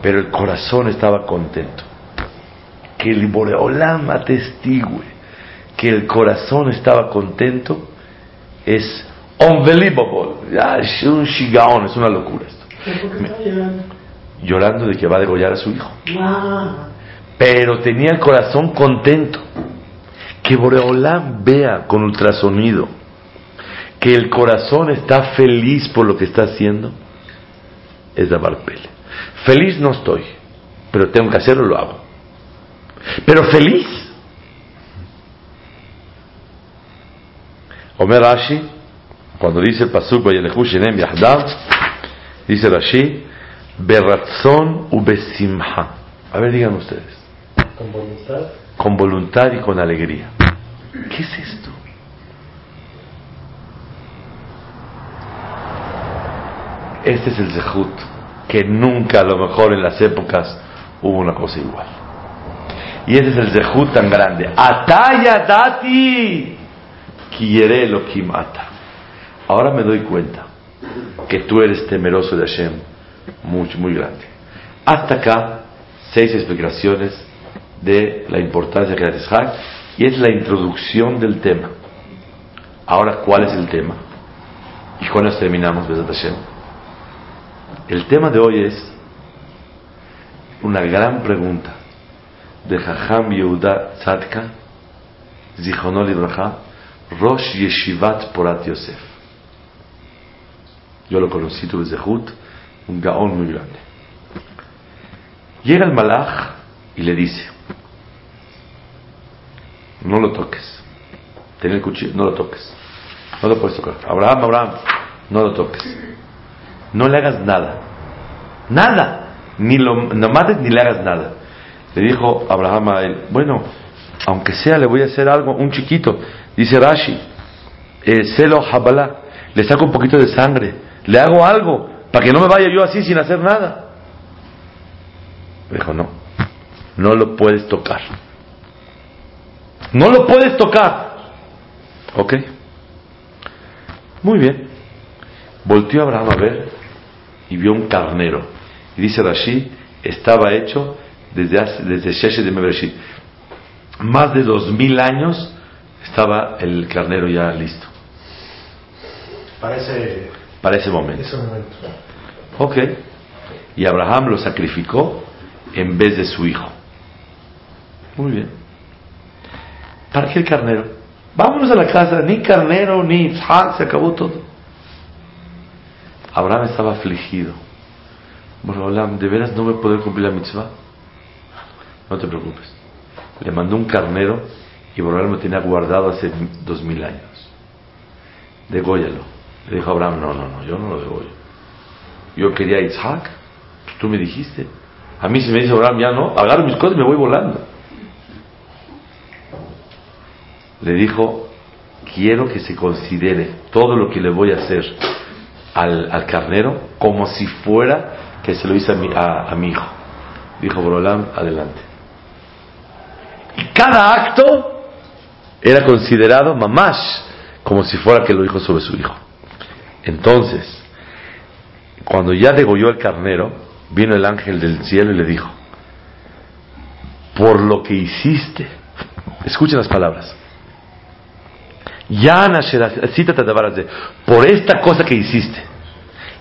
pero el corazón estaba contento que el Boreolam atestigue que el corazón estaba contento es unbelievable. Es un shigaón, es una locura esto. ¿Por qué está llorando? De que va a degollar a su hijo. Pero tenía el corazón contento. Que Boreolam vea con ultrasonido que el corazón está feliz por lo que está haciendo es de Pele. Feliz no estoy, pero tengo que hacerlo, lo hago. Pero feliz. Omer Rashi, cuando dice el pasuk dice Rashi, Beratzon u besimha. A ver, digan ustedes. con voluntad. Con voluntad y con alegría. ¿Qué es esto? Este es el zehut, que nunca a lo mejor en las épocas hubo una cosa igual. Y ese es el zehut tan grande. Ataya dati kiyere Elohim ata. Ahora me doy cuenta que tú eres temeroso de Hashem, muy, muy grande. Hasta acá, seis explicaciones de la importancia que da Yitzhak y es la introducción del tema. Ahora, ¿cuál es el tema? Y con eso terminamos, Besat Hashem. El tema de hoy es una gran pregunta de Jajam Yehuda Tzadka, Zichonol Rosh Yeshivat Porat Yosef. Yo lo conocí, tuve Zehut, un gaón muy grande. Llega el malach y le dice, no lo toques, ten el cuchillo, no lo toques, no lo puedes tocar. Abraham, Abraham, no lo toques, no le hagas nada, nada, ni lo no mates ni le hagas nada. Le dijo Abraham a él, bueno, aunque sea le voy a hacer algo, un chiquito, dice Rashi, eh, celo Habala, le saco un poquito de sangre, le hago algo, para que no me vaya yo así sin hacer nada. Me dijo, no, no lo puedes tocar. No lo puedes tocar. Ok. Muy bien. Volteó Abraham a ver y vio un carnero. Y dice Rashi, estaba hecho desde, hace, desde de. Más de dos mil años estaba el carnero ya listo. Para ese, Para ese momento. ese momento. Ok. Y Abraham lo sacrificó en vez de su hijo. Muy bien. ¿Para qué el carnero? Vámonos a la casa, ni carnero, ni Isaac, se acabó todo. Abraham estaba afligido. Bueno, Abraham, ¿de veras no voy a poder cumplir la mitzvah? No te preocupes. Le mandó un carnero y Abraham lo tenía guardado hace dos mil años. Degóyalo. Le dijo Abraham, no, no, no, yo no lo degollo. Yo quería Isaac, pues tú me dijiste. A mí si me dice Abraham, ya no, agarro mis cosas y me voy volando. Le dijo, quiero que se considere todo lo que le voy a hacer al, al carnero como si fuera que se lo hice a mi, a, a mi hijo. Dijo Borolam, adelante. Y cada acto era considerado mamash, como si fuera que lo dijo sobre su hijo. Entonces, cuando ya degolló el carnero, vino el ángel del cielo y le dijo, por lo que hiciste, escuchen las palabras, ya por esta cosa que hiciste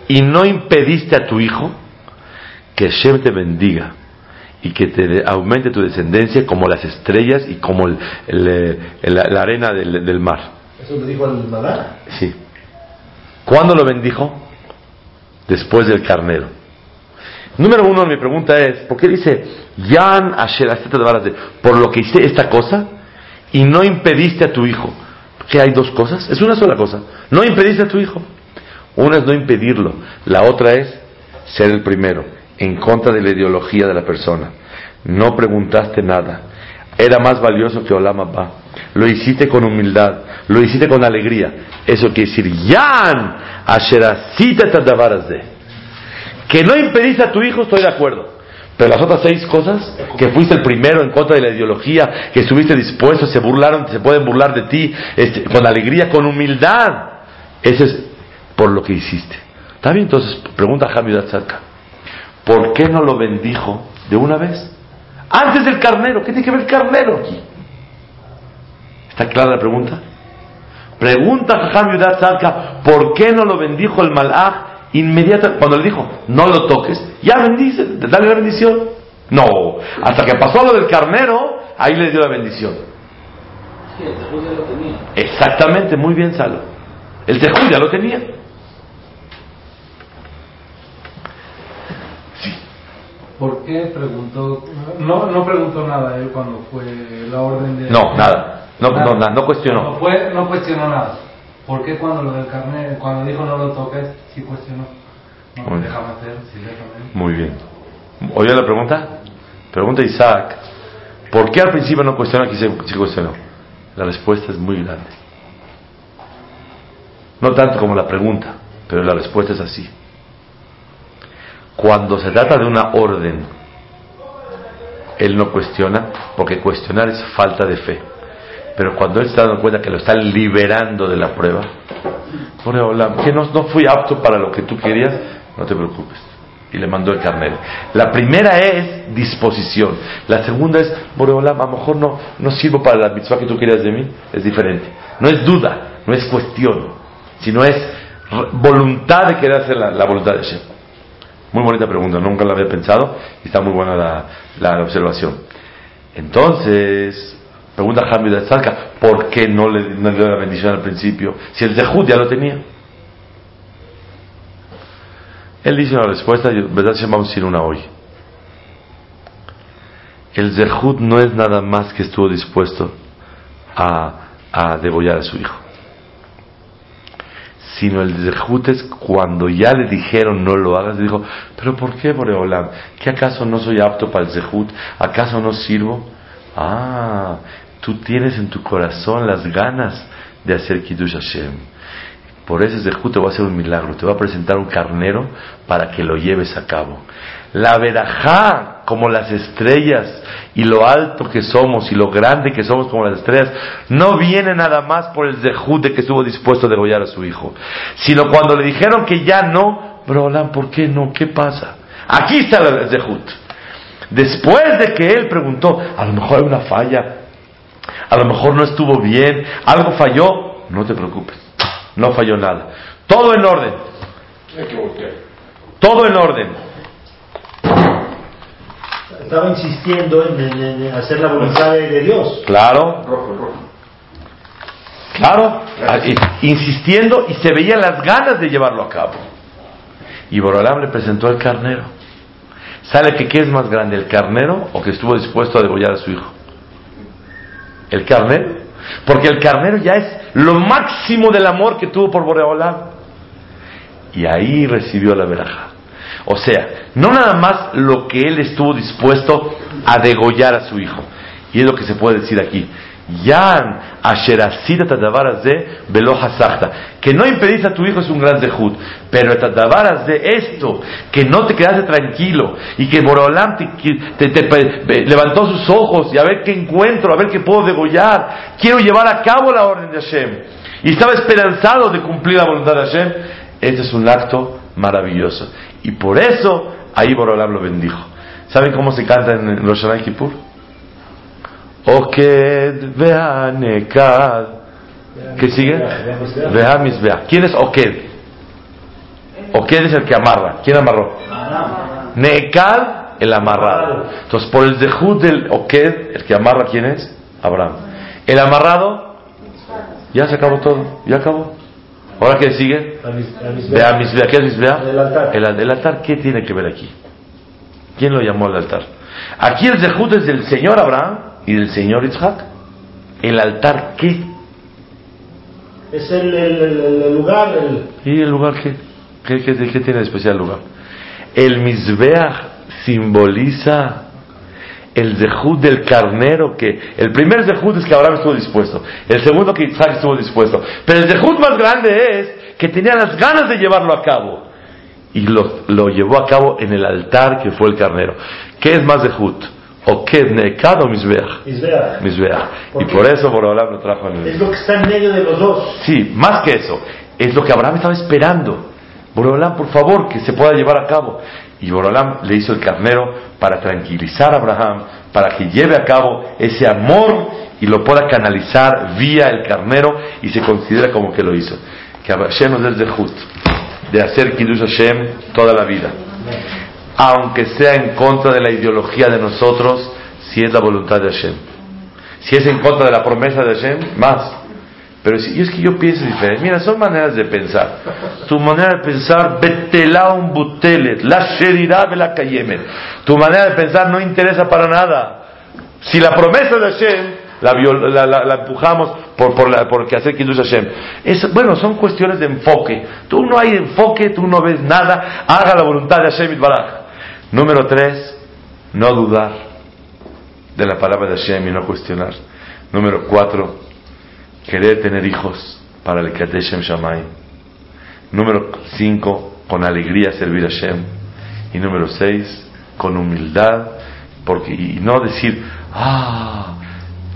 y no impediste a tu hijo que Shem te bendiga y que te aumente tu descendencia como las estrellas y como el- el- el- la arena del, del mar. Eso le dijo al Madá. Sí. ¿Cuándo lo bendijo? Después del carnero. Número uno, mi pregunta es, ¿por qué dice, Yan Asher por lo que hice esta cosa y no impediste a tu hijo? ¿Que hay dos cosas? Es una sola cosa. No impediste a tu hijo. Una es no impedirlo. La otra es ser el primero, en contra de la ideología de la persona. No preguntaste nada. Era más valioso que Olam Abba. Lo hiciste con humildad, lo hiciste con alegría. Eso quiere decir, Yan Tadavaras de. Que no impediste a tu hijo, estoy de acuerdo. Pero las otras seis cosas, que fuiste el primero en contra de la ideología, que estuviste dispuesto, se burlaron, se pueden burlar de ti, este, con alegría, con humildad. Eso es por lo que hiciste. ¿Está bien? Entonces, pregunta a Hamid Tzadka, ¿por qué no lo bendijo de una vez? Antes del carnero, ¿qué tiene que ver el carnero aquí? ¿Está clara la pregunta? Pregunta a Hamid Tzadka, ¿por qué no lo bendijo el malach inmediatamente? Cuando le dijo, no lo toques, ya bendice, dale la bendición. No, hasta que pasó lo del carnero, ahí le dio la bendición. Sí, el ya lo tenía. Exactamente, muy bien, Salo. El Tejud ya lo tenía. ¿Por qué preguntó? No, no preguntó nada él cuando fue la orden de. No, nada. No, no, nada, no cuestionó. No, fue, no cuestionó nada. ¿Por qué cuando lo del carnet, cuando dijo no lo toques, sí cuestionó? No, Muy bien. déjame hacer, sí, déjame. Muy bien. ¿Oye la pregunta? Pregunta Isaac. ¿Por qué al principio no cuestionó aquí se, sí cuestionó? La respuesta es muy grande. No tanto como la pregunta, pero la respuesta es así. Cuando se trata de una orden, él no cuestiona, porque cuestionar es falta de fe. Pero cuando él se está dando cuenta que lo están liberando de la prueba, que no, no fui apto para lo que tú querías, no te preocupes. Y le mandó el carnero. La primera es disposición. La segunda es, Boreolam, a lo mejor no, no sirvo para la mitzvah que tú querías de mí. Es diferente. No es duda, no es cuestión, sino es voluntad de querer hacer la, voluntad de Hashem. Muy bonita pregunta, nunca la había pensado y está muy buena la, la observación. Entonces, pregunta Hamid de Tzalka, ¿por qué no le, no dio la bendición al principio? Si el Zehut ya lo tenía. Él dice una respuesta, y verdad se vamos a ir una hoy. El Zehut no es nada más que estuvo dispuesto a, a degollar a su hijo. Sino el Zehut es cuando ya le dijeron no lo hagas, dijo, pero ¿por qué Boreolam? ¿Que acaso no soy apto para el Zehut? ¿Acaso no sirvo? Ah, tú tienes en tu corazón las ganas de hacer Kiddush Hashem. Por ese Zehut te voy a hacer un milagro, te voy a presentar un carnero para que lo lleves a cabo. La verajá, como las estrellas, y lo alto que somos, y lo grande que somos como las estrellas, no viene nada más por el Zehut de que estuvo dispuesto a degollar a su hijo, sino cuando le dijeron que ya no, Brolam, ¿por qué no? ¿Qué pasa? Aquí está el Zehut. Después de que él preguntó, a lo mejor hay una falla, a lo mejor no estuvo bien, algo falló, no te preocupes, no falló nada. Todo en orden, todo en orden. Estaba insistiendo en, en- en hacer la voluntad de, de Dios. Claro, Rojo, rojo. Claro, insistiendo y se veían las ganas de llevarlo a cabo. Y Borolam le presentó el carnero. ¿Sabe que qué es más grande, el carnero o que estuvo dispuesto a degollar a su hijo? El carnero. Porque el carnero ya es lo máximo del amor que tuvo por Boreolam. Y ahí recibió la veraja. O sea, no nada más lo que él estuvo dispuesto a degollar a su hijo. Y es lo que se puede decir aquí. Yan. Que no impedís a tu hijo es un gran dejud. Pero tadabaras de esto, que no te quedaste tranquilo y que Borolam te, te- te- levantó sus ojos y a ver qué encuentro, a ver qué puedo degollar. Quiero llevar a cabo la orden de Hashem. Y estaba esperanzado de cumplir la voluntad de Hashem. Este es un acto maravilloso. Y por eso ahí Borolam lo bendijo. ¿Saben cómo se canta en y Kippur? Oked ve'anekad. ¿Qué sigue? Ve'amizbeah. ¿Quién es Oked? Oked es el que amarra. ¿Quién amarró? Nekad, el amarrado. Entonces, por el dejud del Oked, el que amarra, ¿quién es? Abraham. El amarrado, ya se acabó todo. Ya acabó. ¿Ahora qué sigue? Vea Misbea. ¿Qué es Misbea? El altar. El, altar, ¿qué tiene que ver aquí? ¿Quién lo llamó al altar? Aquí el Zehut es del señor Abraham y del señor Isaac. ¿El altar qué? Es el, el, el- el lugar, el, ¿Y el lugar qué? ¿Qué, qué, qué tiene de especial lugar? El Mizbeach simboliza el Zehut del carnero que el primer Zehut es que Abraham estuvo dispuesto, el segundo que Isaac estuvo dispuesto, pero el Zehut más grande es que tenía las ganas de llevarlo a cabo y lo, lo llevó a cabo en el altar que fue el carnero. ¿Qué es más Zehut? ¿O qué? ¿Nekad o Mizbeach? Mizbeach. ¿Por Y por eso Borolam lo trajo en el... Es lo que está en medio de los dos. Sí, más que eso, es lo que Abraham estaba esperando. Borolam, por favor, que se pueda llevar a cabo. Y Borolam le hizo el carnero para tranquilizar a Abraham, para que lleve a cabo ese amor y lo pueda canalizar vía el carnero y se considera como que lo hizo. Que Hashem nos dé el de hacer Kiddush Hashem toda la vida. Aunque sea en contra de la ideología de nosotros, si es la voluntad de Hashem. Si es en contra de la promesa de Hashem, más. Pero si es que yo pienso diferente. Mira, son maneras de pensar. Tu manera de pensar, betelaum butelet, la sherirá de la kayemet. Tu manera de pensar no interesa para nada. Si la promesa de Hashem la, viol- la, empujamos por, por, la, por que hacer Kiddush Hashem. Bueno, son cuestiones de enfoque. Tú no hay enfoque, tú no ves nada. Haga la voluntad de Hashem Baraj. Número tres, no dudar de la palabra de Hashem y no cuestionar. Número cuatro, querer tener hijos para el Kadeshem Shamayim. Número 5, con alegría servir a Hashem. Y número 6, con humildad, porque, y no decir, ah,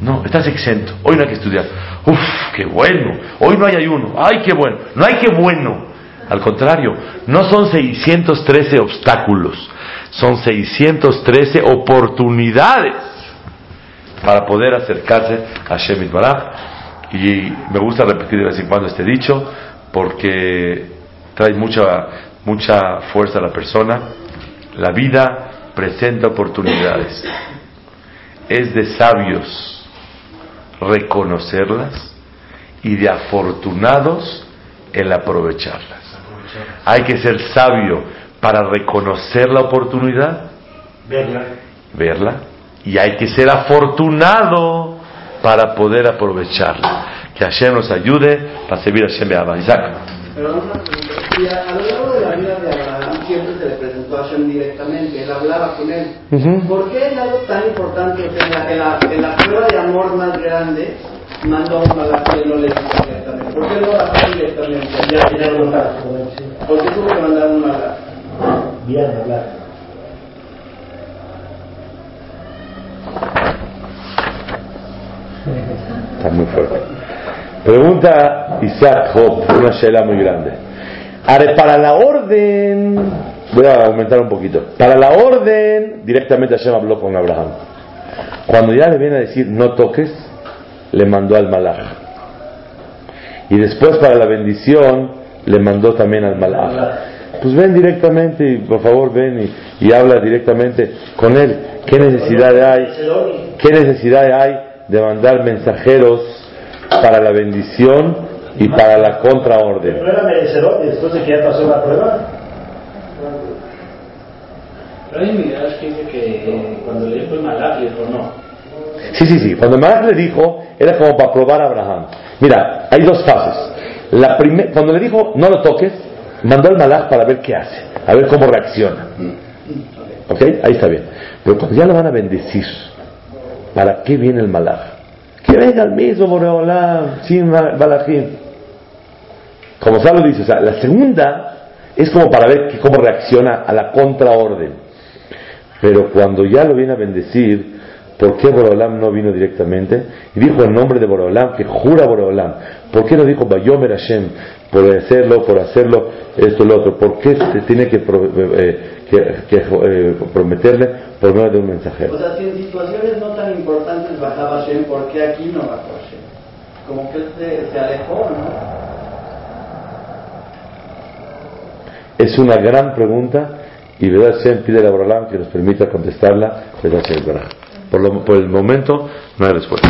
no, estás exento, hoy no hay que estudiar. Uf, qué bueno, hoy no hay ayuno, ay, qué bueno, no hay que bueno. Al contrario, no son 613 obstáculos, son 613 oportunidades para poder acercarse a Shemit Baraj. Y me gusta repetir de vez en cuando este dicho porque trae mucha, mucha fuerza a la persona. La vida presenta oportunidades. Es de sabios reconocerlas y de afortunados el aprovecharlas. Hay que ser sabio para reconocer la oportunidad Verla. verla y hay que ser afortunado para poder aprovecharla. Que Hashem nos ayude para servir a Hashem Be'ava. Isaac. Pero una pregunta. Y a, a lo largo de la vida de Abraham siempre se le presentó a Hashem directamente, él hablaba con él. ¿Por qué en algo tan importante, en la, en la, en la prueba de amor más grande, mandó a un malaco y no le dijo directamente? ¿Por qué no lo hace directamente? Ya tenía voluntad. sí. ¿Por qué tuvo que mandar un malaco? Bien, hablar. Está muy fuerte. Pregunta Isaac Job, una shela muy grande. Para la orden, voy a aumentar un poquito. Para la orden, directamente Hashem habló con Abraham. Cuando ya le viene a decir no toques, le mandó al malach. Y después para la bendición, le mandó también al malach. Pues ven directamente y por favor ven y, y habla directamente con él. ¿Qué necesidad hay? ¿Qué necesidad hay de mandar mensajeros para la bendición y para la contraorden. No era merecedor y después de que ya pasó la prueba. Pero hay que dice que cuando le dijo el Malach, le dijo no. Sí, sí, sí. Cuando Malach le dijo, era como para probar a Abraham. Mira, hay dos fases. La primer, cuando le dijo, no lo toques, mandó al Malach para ver qué hace, a ver cómo reacciona. ¿Ok? Ahí está bien. Pero cuando ya lo van a bendecir, ¿para qué viene el Malach? Que venga el mismo Boreolam, sin Malachim. Como Salo dice, o sea, la segunda es como para ver que- cómo reacciona a la contraorden. Pero cuando ya lo viene a bendecir, ¿por qué Boreolam no vino directamente? Y dijo en nombre de Boreolam, que jura Boreolam. ¿Por qué no dijo Bayomer Hashem? Por hacerlo, por hacerlo, esto y lo otro. ¿Por qué se tiene que, pro- eh, que- que, eh, prometerle por medio de un mensajero? O sea, si en situaciones no tan importantes bajaba Hashem, ¿por qué aquí no bajó Hashem? Como que él se, se alejó, ¿no? Es una gran pregunta y verdad Hashem pide a Boreolam que nos permita contestarla. Baraj. Por, lo- por el momento no hay respuesta.